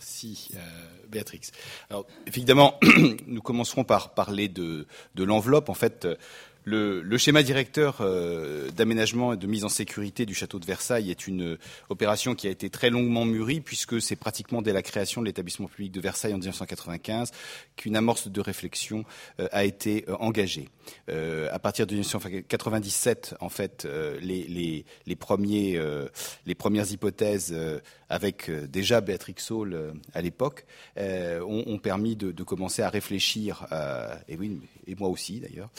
Merci, Béatrix. Alors, évidemment, nous commencerons par parler de, de l'enveloppe. En fait, le, schéma directeur euh, d'aménagement et de mise en sécurité du château de Versailles est une opération qui a été très longuement mûrie, puisque c'est pratiquement dès la création de l'établissement public de Versailles en 1995 qu'une amorce de réflexion euh, a été euh, engagée. à partir de 1997, en fait, les, premiers, les premières hypothèses, avec déjà Béatrix Saul à l'époque, ont, permis de, commencer à réfléchir, et oui, et moi aussi d'ailleurs,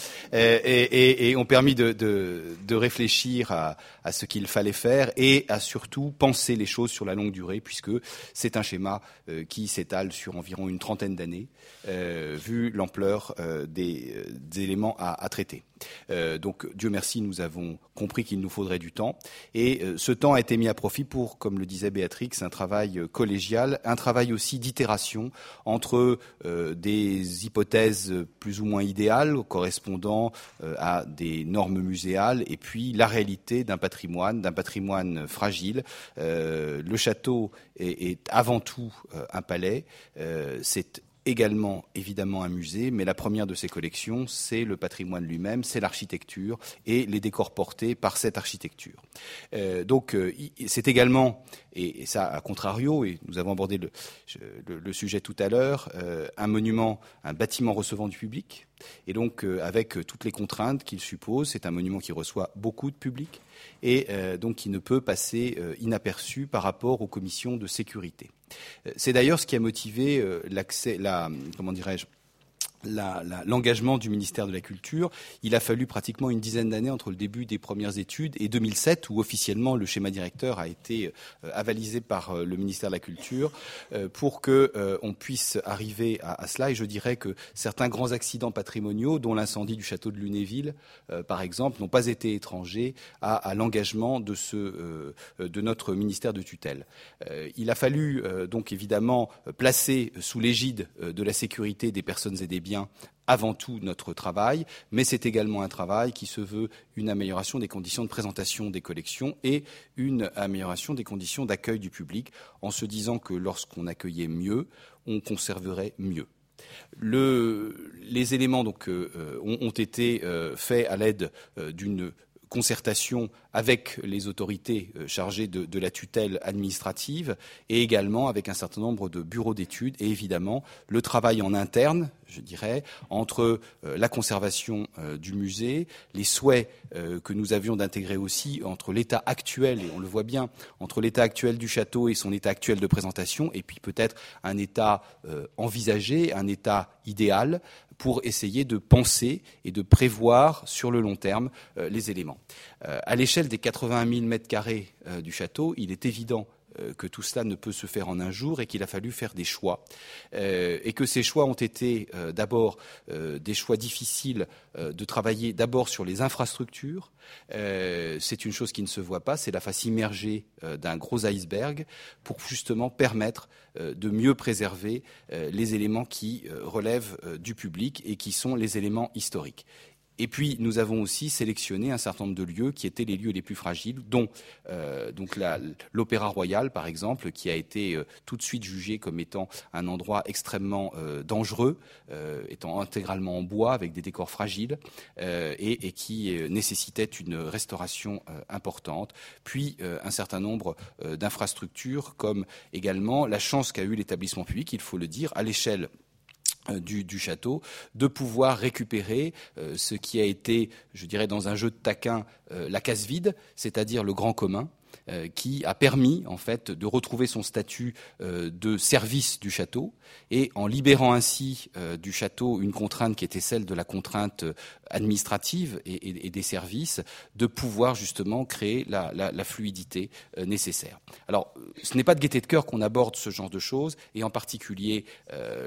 et, ont permis de, réfléchir à, ce qu'il fallait faire et à surtout penser les choses sur la longue durée, puisque c'est un schéma euh, qui s'étale sur environ une trentaine d'années, euh, vu l'ampleur euh, des, éléments à traiter. Euh, donc Dieu merci, nous avons compris qu'il nous faudrait du temps. Et ce temps a été mis à profit pour, comme le disait Béatrix, un travail collégial, un travail aussi d'itération entre des hypothèses plus ou moins idéales correspondant à des normes muséales et puis la réalité d'un patrimoine, d'un patrimoine fragile. le château est, avant tout un palais. c'est également évidemment un musée, mais la première de ces collections, c'est le patrimoine lui-même, c'est l'architecture et les décors portés par cette architecture. Euh, donc euh, c'est également, et, ça à contrario, et nous avons abordé le, sujet tout à l'heure, euh, un monument, un bâtiment recevant du public, et donc avec toutes les contraintes qu'il suppose, c'est un monument qui reçoit beaucoup de public et donc qui ne peut passer inaperçu par rapport aux commissions de sécurité. C'est d'ailleurs ce qui a motivé euh, l'accès, la, comment dirais-je, l'engagement du ministère de la Culture. Il a fallu pratiquement une dizaine d'années entre le début des premières études et 2007, où officiellement le schéma directeur a été euh, avalisé par euh, le ministère de la Culture, euh, pour que on puisse arriver à, cela. Et je dirais que certains grands accidents patrimoniaux, dont l'incendie du château de Lunéville, par exemple, n'ont pas été étrangers à, l'engagement de, notre ministère de tutelle. il a fallu donc évidemment placer sous l'égide de la sécurité des personnes et des biens avant tout notre travail, mais c'est également un travail qui se veut une amélioration des conditions de présentation des collections et une amélioration des conditions d'accueil du public, en se disant que lorsqu'on accueillait mieux, on conserverait mieux. les éléments donc, euh, ont, été euh, faits à l'aide euh, d'une concertation avec les autorités euh, chargées de, la tutelle administrative et également avec un certain nombre de bureaux d'études et évidemment le travail en interne, je dirais, entre euh, la conservation euh, du musée, les souhaits que nous avions d'intégrer aussi entre l'état actuel, et on le voit bien, entre l'état actuel du château et son état actuel de présentation, et puis peut-être un état envisagé, un état idéal, pour essayer de penser et de prévoir sur le long terme euh, les éléments. Euh, à l'échelle des 80 000 mètres carrés euh, du château, il est évident euh, que tout cela ne peut se faire en un jour et qu'il a fallu faire des choix. Euh, et que ces choix ont été euh, d'abord des choix difficiles de travailler d'abord sur les infrastructures. c'est une chose qui ne se voit pas, c'est la face immergée d'un gros iceberg pour justement permettre de mieux préserver les éléments qui relèvent du public et qui sont les éléments historiques. Et puis, nous avons aussi sélectionné un certain nombre de lieux qui étaient les lieux les plus fragiles, dont euh, l'Opéra Royal, par exemple, qui a été euh, tout de suite jugé comme étant un endroit extrêmement euh, dangereux, étant intégralement en bois, avec des décors fragiles, et, et, qui nécessitait une restauration importante. Puis, un certain nombre d'infrastructures, comme également la chance qu'a eu l'établissement public, il faut le dire, à l'échelle euh, du, château, de pouvoir récupérer euh, ce qui a été, je dirais, dans un jeu de taquin, euh, la case vide, c'est-à-dire le grand commun, qui a permis en fait de retrouver son statut euh, de service du château et en libérant ainsi euh, du château une contrainte qui était celle de la contrainte administrative et, des services, de pouvoir justement créer la, fluidité nécessaire. Alors, ce n'est pas de gaieté de cœur qu'on aborde ce genre de choses, et en particulier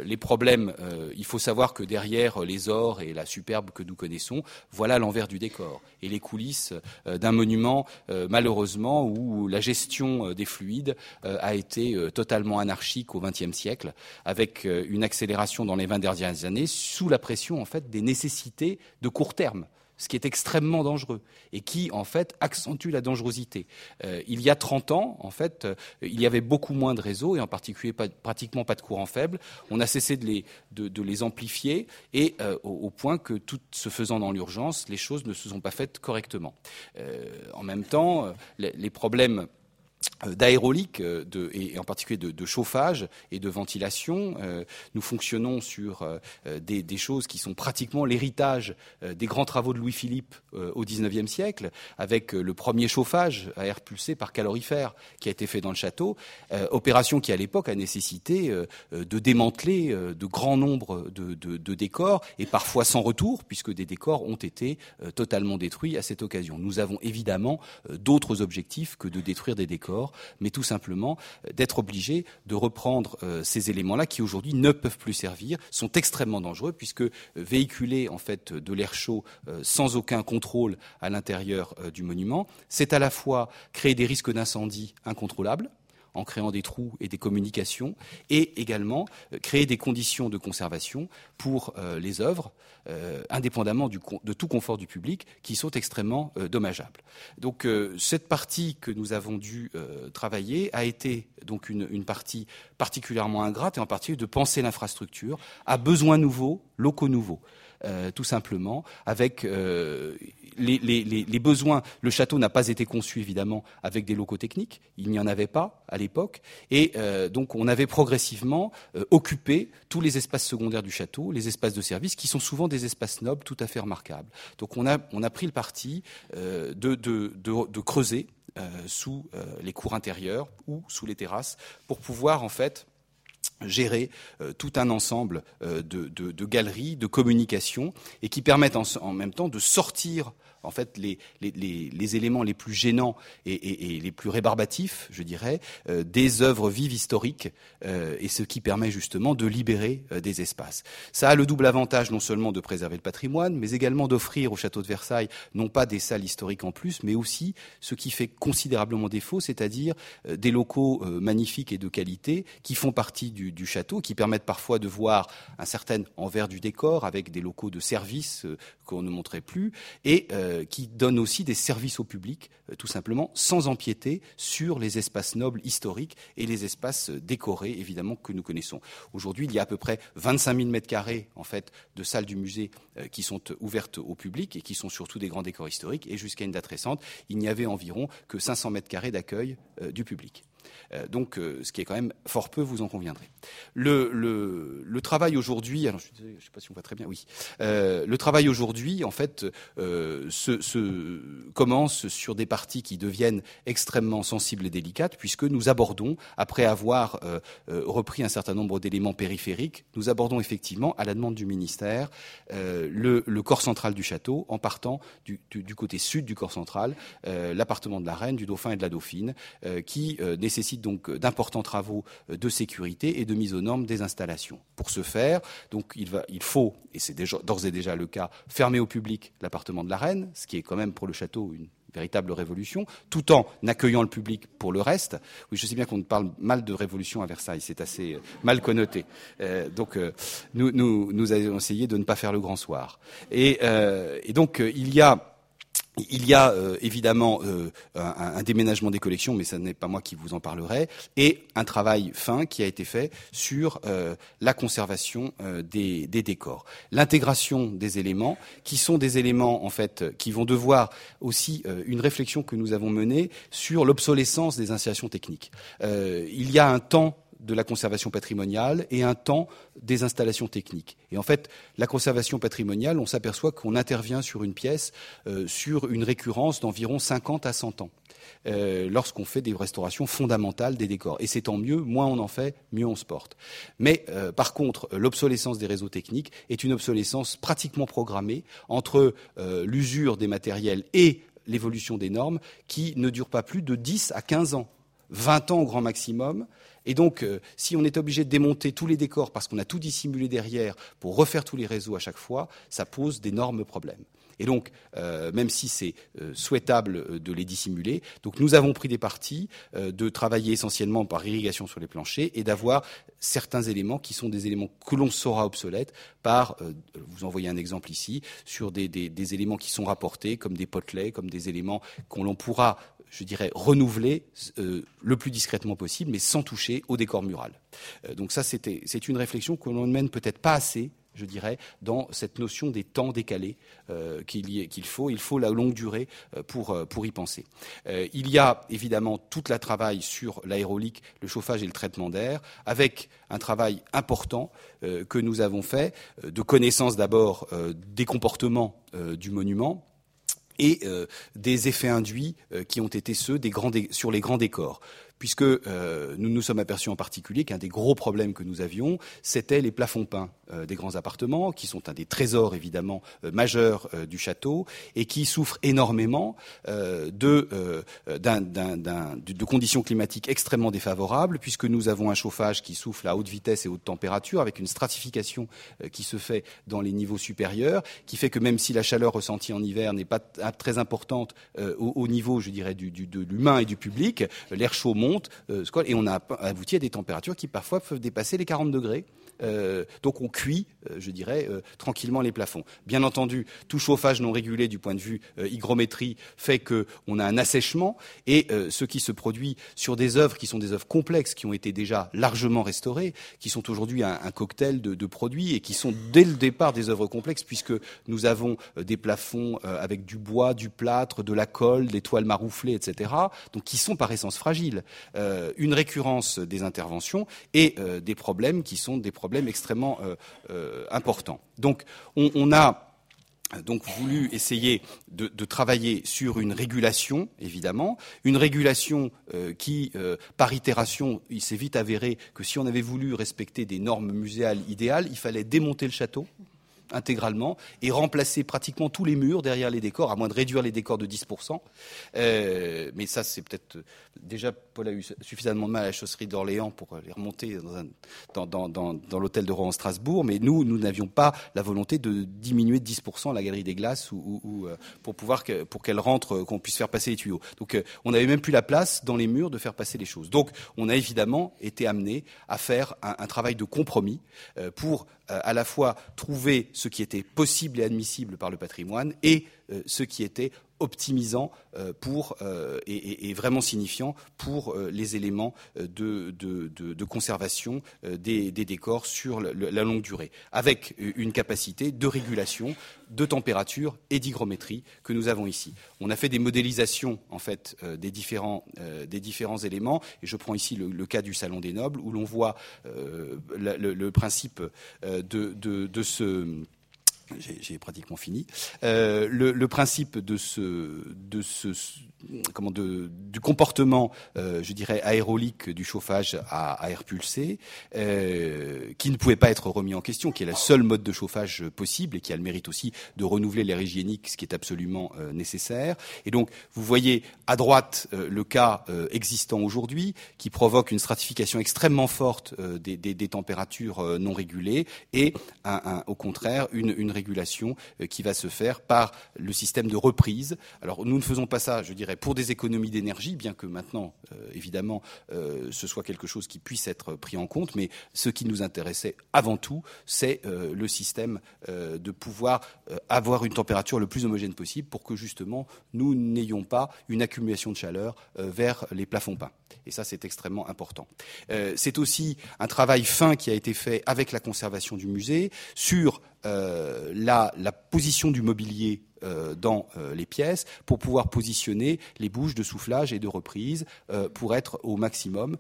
les problèmes. il faut savoir que derrière les ors et la superbe que nous connaissons, voilà l'envers du décor et les coulisses d'un monument, malheureusement, où où la gestion euh, des fluides euh, a été euh, totalement anarchique au XXe siècle, avec une accélération dans les 20 dernières années sous la pression en fait des nécessités de court terme ce qui est extrêmement dangereux et qui, en fait, accentue la dangerosité. Euh, il y a 30 ans, en fait, euh, il y avait beaucoup moins de réseaux et en particulier pratiquement pas de courant faible. On a cessé de les, amplifier et euh, au, point que, tout se faisant dans l'urgence, les choses ne se sont pas faites correctement. en même temps, les, problèmes d'aérolique euh, et en particulier de, chauffage et de ventilation. Euh, nous fonctionnons sur des, choses qui sont pratiquement l'héritage des grands travaux de Louis-Philippe au XIXe siècle, avec le premier chauffage à air pulsé par calorifère qui a été fait dans le château, opération qui à l'époque a nécessité de démanteler de grands nombres de, de, décors et parfois sans retour, puisque des décors ont été totalement détruits à cette occasion. Nous avons évidemment d'autres objectifs que de détruire des décors mais tout simplement euh, d'être obligé de reprendre euh, ces éléments-là qui aujourd'hui ne peuvent plus servir, sont extrêmement dangereux puisque euh, véhiculer en fait de l'air chaud sans aucun contrôle à l'intérieur du monument, c'est à la fois créer des risques d'incendie incontrôlables, en créant des trous et des communications, et également euh, créer des conditions de conservation pour euh, les œuvres, euh, indépendamment de tout confort du public, qui sont extrêmement dommageables. Donc cette partie que nous avons dû travailler a été donc une, partie particulièrement ingrate, et en particulier de penser l'infrastructure à besoins nouveaux, locaux nouveaux. Tout simplement, avec les, besoins. Le château n'a pas été conçu, évidemment, avec des locaux techniques. Il n'y en avait pas à l'époque. Et euh, donc, on avait progressivement occupé tous les espaces secondaires du château, les espaces de service, qui sont souvent des espaces nobles tout à fait remarquables. Donc, on a, pris le parti de, de, de, de creuser sous les cours intérieures ou sous les terrasses pour pouvoir, en fait, gérer euh, tout un ensemble euh, de, de, de, galeries, de communications, et qui permettent en, en, même temps de sortir en fait les, les, les, éléments les plus gênants et, et, et, les plus rébarbatifs, je dirais, euh, des œuvres vives historiques, euh, et ce qui permet justement de libérer euh, des espaces. Ça a le double avantage non seulement de préserver le patrimoine, mais également d'offrir au château de Versailles non pas des salles historiques en plus, mais aussi ce qui fait considérablement défaut, c'est-à-dire euh, des locaux magnifiques et de qualité qui font partie du, du, château, qui permettent parfois de voir un certain envers du décor avec des locaux de service euh, qu'on ne montrait plus, et euh, qui donne aussi des services au public, euh, tout simplement, sans empiéter sur les espaces nobles historiques et les espaces décorés, évidemment, que nous connaissons. Aujourd'hui, il y a à peu près 25 000 mètres carrés, en fait, de salles du musée qui sont ouvertes au public et qui sont surtout des grands décors historiques. Et jusqu'à une date récente, il n'y avait environ que 500 mètres carrés d'accueil du public. Euh, donc, euh, ce qui est quand même fort peu, vous en conviendrez. Le, travail aujourd'hui, alors je ne sais pas si on voit très bien, oui. Euh, le travail aujourd'hui, en fait, commence sur des parties qui deviennent extrêmement sensibles et délicates, puisque nous abordons, après avoir repris un certain nombre d'éléments périphériques, nous abordons effectivement, à la demande du ministère, le, corps central du château, en partant du, du, du côté sud du corps central, l'appartement de la reine, du dauphin et de la dauphine, qui nécessite nécessite donc euh, d'importants travaux euh, de sécurité et de mise aux normes des installations. Pour ce faire, donc il, va, il faut, et c'est d'ores et déjà le cas, fermer au public l'appartement de la reine, ce qui est quand même pour le château une véritable révolution, tout en accueillant le public pour le reste. Oui, je sais bien qu'on parle mal de révolution à Versailles, c'est assez euh, mal connoté. Donc, nous, nous, nous avons essayé de ne pas faire le grand soir. Et, et donc, il y a il y a euh, évidemment euh, un, un, déménagement des collections, mais ce n'est pas moi qui vous en parlerai, et un travail fin qui a été fait sur euh, la conservation euh, des, des, décors, l'intégration des éléments, qui sont des éléments en fait qui vont devoir aussi euh, une réflexion que nous avons menée sur l'obsolescence des installations techniques. il y a un temps de la conservation patrimoniale et un temps des installations techniques. Et en fait, la conservation patrimoniale, on s'aperçoit qu'on intervient sur une pièce euh, sur une récurrence d'environ 50 à 100 ans. Euh, lorsqu'on fait des restaurations fondamentales des décors. Et c'est tant mieux, moins on en fait, mieux on se porte. Mais euh, par contre, l'obsolescence des réseaux techniques est une obsolescence pratiquement programmée entre l'usure des matériels et l'évolution des normes qui ne dure pas plus de 10 à 15 ans. 20 ans au grand maximum, et donc, euh, si on est obligé de démonter tous les décors parce qu'on a tout dissimulé derrière pour refaire tous les réseaux à chaque fois, ça pose d'énormes problèmes. Et donc, même si c'est souhaitable de les dissimuler, nous avons pris des parties de travailler essentiellement par irrigation sur les planchers et d'avoir certains éléments qui sont des éléments que l'on saura obsolètes par, vous envoyez un exemple ici, sur des, des éléments qui sont rapportés comme des potelets, comme des éléments qu'on pourra je dirais, renouveler euh, le plus discrètement possible, mais sans toucher au décor mural. Euh, donc ça, c'est une réflexion que l'on ne mène peut-être pas assez je dirais, dans cette notion des temps décalés euh, qu'il faut. Il faut la longue durée pour, pour y penser. il y a évidemment tout le travail sur l'aérolique, le chauffage et le traitement d'air, avec un travail important que nous avons fait, de connaissance d'abord des comportements du monument, et euh, des effets induits euh, qui ont été ceux des grands sur les grands décors puisque euh, nous nous sommes aperçus en particulier qu'un des gros problèmes que nous avions, c'était les plafonds peints euh, des grands appartements, qui sont un des trésors évidemment euh, majeurs du château, et qui souffrent énormément de, conditions climatiques extrêmement défavorables, puisque nous avons un chauffage qui souffle à haute vitesse et haute température, avec une stratification qui se fait dans les niveaux supérieurs, qui fait que même si la chaleur ressentie en hiver n'est pas très importante au, niveau, je dirais, de l'humain et du public, l'air chaud monte, euh, et on a abouti à des températures qui parfois peuvent dépasser les 40 degrés. Euh, donc on cuit, euh, je dirais, tranquillement les plafonds. Bien entendu, tout chauffage non régulé du point de vue hygrométrie fait qu'on a un assèchement et ce qui se produit sur des œuvres qui sont des œuvres complexes, qui ont été déjà largement restaurées, qui sont aujourd'hui un, cocktail de, produits et qui sont dès le départ des œuvres complexes puisque nous avons des plafonds avec du bois, du plâtre, de la colle, des toiles marouflées, etc. Donc qui sont par essence fragiles. Une récurrence des interventions et des problèmes qui sont des problèmes problème extrêmement euh, euh, important. Donc on, a donc voulu essayer de, travailler sur une régulation, évidemment, une régulation euh, qui, par itération, il s'est vite avéré que si on avait voulu respecter des normes muséales idéales, il fallait démonter le château intégralement et remplacer pratiquement tous les murs derrière les décors, à moins de réduire les décors de 10%. Euh, mais ça, c'est peut-être déjà Paul a eu suffisamment de mal à la chausserie d'Orléans pour les remonter dans, l'hôtel de Rouen Strasbourg. Mais nous, nous n'avions pas la volonté de diminuer de 10% la galerie des glaces ou, euh, pour pouvoir pour qu'elle rentre, qu'on puisse faire passer les tuyaux. Donc, euh, on n'avait même plus la place dans les murs de faire passer les choses. Donc, on a évidemment été amené à faire un, travail de compromis pour euh, à la fois trouver ce qui était possible et admissible par le patrimoine et euh, ce qui était optimisant euh, pour, euh, et, vraiment signifiant pour les éléments de, conservation des, décors sur la longue durée, avec une capacité de régulation de température et d'hygrométrie que nous avons ici. On a fait des modélisations en fait des différents des différents éléments et je prends ici le, cas du salon des nobles où l'on voit le, principe de, de ce j'ai pratiquement fini. Euh, le, principe de ce, de ce, comment du comportement, euh, je dirais aérolique du chauffage à, air pulsé, euh, qui ne pouvait pas être remis en question, qui est le seul mode de chauffage possible et qui a le mérite aussi de renouveler l'air hygiénique, ce qui est absolument nécessaire. Et donc, vous voyez à droite le cas existant aujourd'hui, qui provoque une stratification extrêmement forte des, températures non régulées et, au contraire, une, une régulation euh, qui va se faire par le système de reprise. Alors nous ne faisons pas ça, je dirais, pour des économies d'énergie, bien que maintenant, euh, évidemment, euh, ce soit quelque chose qui puisse être pris en compte, mais ce qui nous intéressait avant tout, c'est le système de pouvoir avoir une température le plus homogène possible pour que justement nous n'ayons pas une accumulation de chaleur vers les plafonds peints. Et ça, c'est extrêmement important. c'est aussi un travail fin qui a été fait avec la conservation du musée sur la, la, position du mobilier euh, dans euh, les pièces pour pouvoir positionner les bouches de soufflage et de reprise euh, pour être au maximum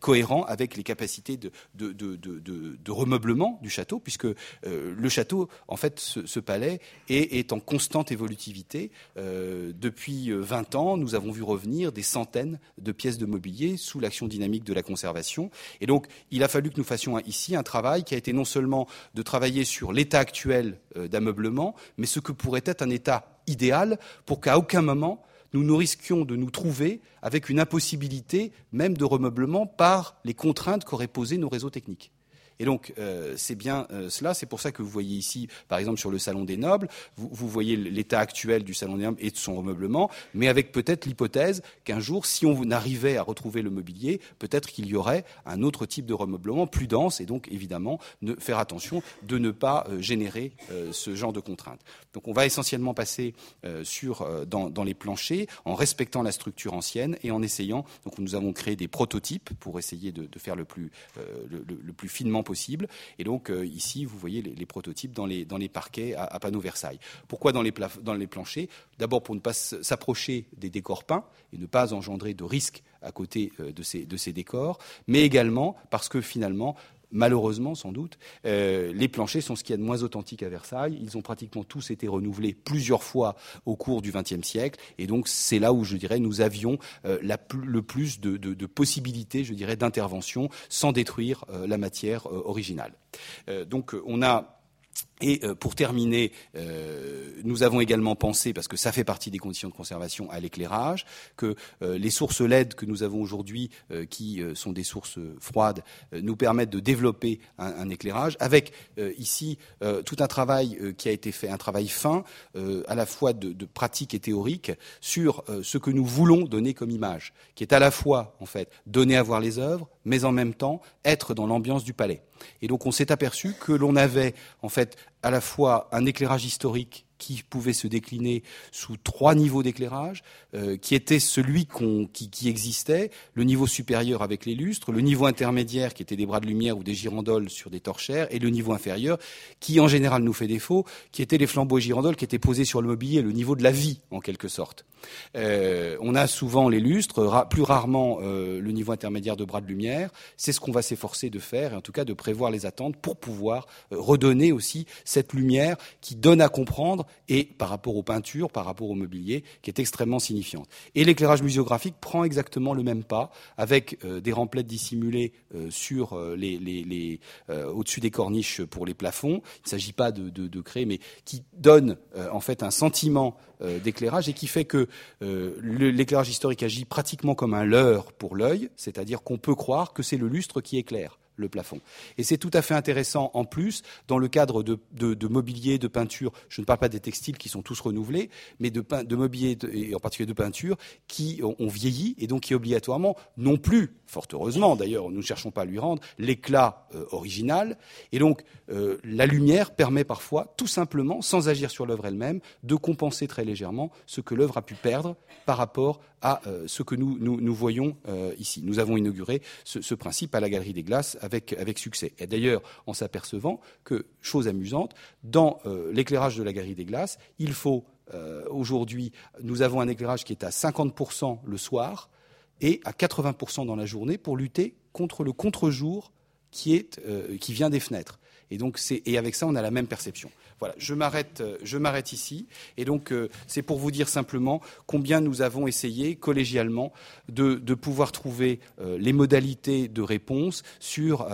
cohérent avec les capacités de, remeublement du château, puisque le château, en fait, ce, palais est, est, en constante évolutivité. depuis 20 ans, nous avons vu revenir des centaines de pièces de mobilier sous l'action dynamique de la conservation. Et donc, il a fallu que nous fassions ici un travail qui a été non seulement de travailler sur l'état actuel d'ameublement, mais ce que que pourrait être un état idéal pour qu'à aucun moment nous nous risquions de nous trouver avec une impossibilité même de remeublement par les contraintes qu'auraient posées nos réseaux techniques. Et donc, c'est bien cela. C'est pour ça que vous voyez ici, par exemple, sur le Salon des Nobles, vous, voyez l'état actuel du Salon des Nobles et de son remeublement, mais avec peut-être l'hypothèse qu'un jour, si on arrivait à retrouver le mobilier, peut-être qu'il y aurait un autre type de remeublement plus dense et donc évidemment faire attention de ne pas euh, générer euh, ce genre de contraintes. Donc on va essentiellement passer euh, sur, dans, les planchers en respectant la structure ancienne et en essayant, donc nous avons créé des prototypes pour essayer de, faire le plus, le, plus finement Et donc ici, vous voyez les, prototypes dans les, parquets à, panneaux Versailles. Pourquoi dans les, planchers? D'abord pour ne pas s'approcher des décors peints et ne pas engendrer de risques à côté ces, de ces décors, mais également parce que finalement, malheureusement sans doute, euh, les planchers sont ce qu'il y a de moins authentique à Versailles. Ils ont pratiquement tous été renouvelés plusieurs fois au cours du XXe siècle, et donc c'est là où je dirais nous avions euh, le plus de, possibilités, je dirais, d'intervention sans détruire euh, la matière originale. donc on a et euh, pour terminer, euh, nous avons également pensé, parce que ça fait partie des conditions de conservation, à l'éclairage, que euh, les sources LED que nous avons aujourd'hui, qui sont des sources froides, nous permettent de développer un, éclairage, avec ici tout un travail qui a été fait, un travail fin, à la fois de, de, pratique et théorique, sur ce que nous voulons donner comme image, qui est à la fois, en fait, donner à voir les œuvres, mais en même temps être dans l'ambiance du palais. Et donc on s'est aperçu que l'on avait, en fait, à la fois un éclairage historique qui pouvait se décliner sous trois niveaux d'éclairage, euh, qui était celui qui, existait, le niveau supérieur avec les lustres, le niveau intermédiaire qui était des bras de lumière ou des girandoles sur des torchères, et le niveau inférieur qui en général nous fait défaut, qui étaient les flambeaux et girandoles qui étaient posés sur le mobilier, le niveau de la vie en quelque sorte. Euh, on a souvent les lustres, plus rarement euh, le niveau intermédiaire de bras de lumière. C'est ce qu'on va s'efforcer de faire, et en tout cas de prévoir les attentes pour pouvoir redonner aussi cette lumière qui donne à comprendre et par rapport aux peintures, par rapport au mobilier, qui est extrêmement signifiante. Et l'éclairage muséographique prend exactement le même pas, avec euh, des remplettes dissimulées euh, euh, au-dessus des corniches pour les plafonds. Il ne s'agit pas de, créer, mais qui donne en fait un sentiment d'éclairage et qui fait que l'éclairage historique agit pratiquement comme un leurre pour l'œil, c'est-à-dire qu'on peut croire que c'est le lustre qui éclaire le plafond. Et c'est tout à fait intéressant en plus, dans le cadre de, mobilier, de peinture, je ne parle pas des textiles qui sont tous renouvelés, mais de, de mobilier, et en particulier de peinture, qui ont, vieilli et donc qui obligatoirement non plus, fort heureusement d'ailleurs, nous ne cherchons pas à lui rendre, l'éclat euh, original. Et donc euh, la lumière permet parfois, tout simplement, sans agir sur l'œuvre elle-même, de compenser très légèrement ce que l'œuvre a pu perdre par rapport à euh, ce que nous, nous, voyons ici. Nous avons inauguré ce, principe à la Galerie des Glaces succès. Et d'ailleurs, en s'apercevant que, chose amusante, dans euh, l'éclairage de la galerie des glaces, il faut euh, aujourd'hui, nous avons un éclairage qui est à 50% le soir et à 80% dans la journée pour lutter contre le contre-jour qui, euh, qui vient des fenêtres. Et donc, et avec ça, on a la même perception. Voilà, je m'arrête, euh, je m'arrête ici. Et donc, euh, c'est pour vous dire simplement combien nous avons essayé collégialement de, pouvoir trouver euh, les modalités de réponse sur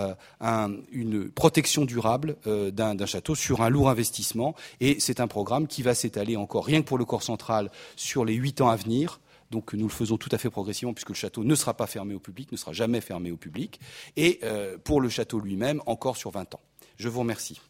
une protection durable d'un château, sur un lourd investissement. Et c'est un programme qui va s'étaler encore, rien que pour le corps central, sur les huit ans à venir. Donc nous le faisons tout à fait progressivement puisque le château ne sera pas fermé au public, ne sera jamais fermé au public. Et pour le château lui-même, encore sur 20 ans. Je vous remercie.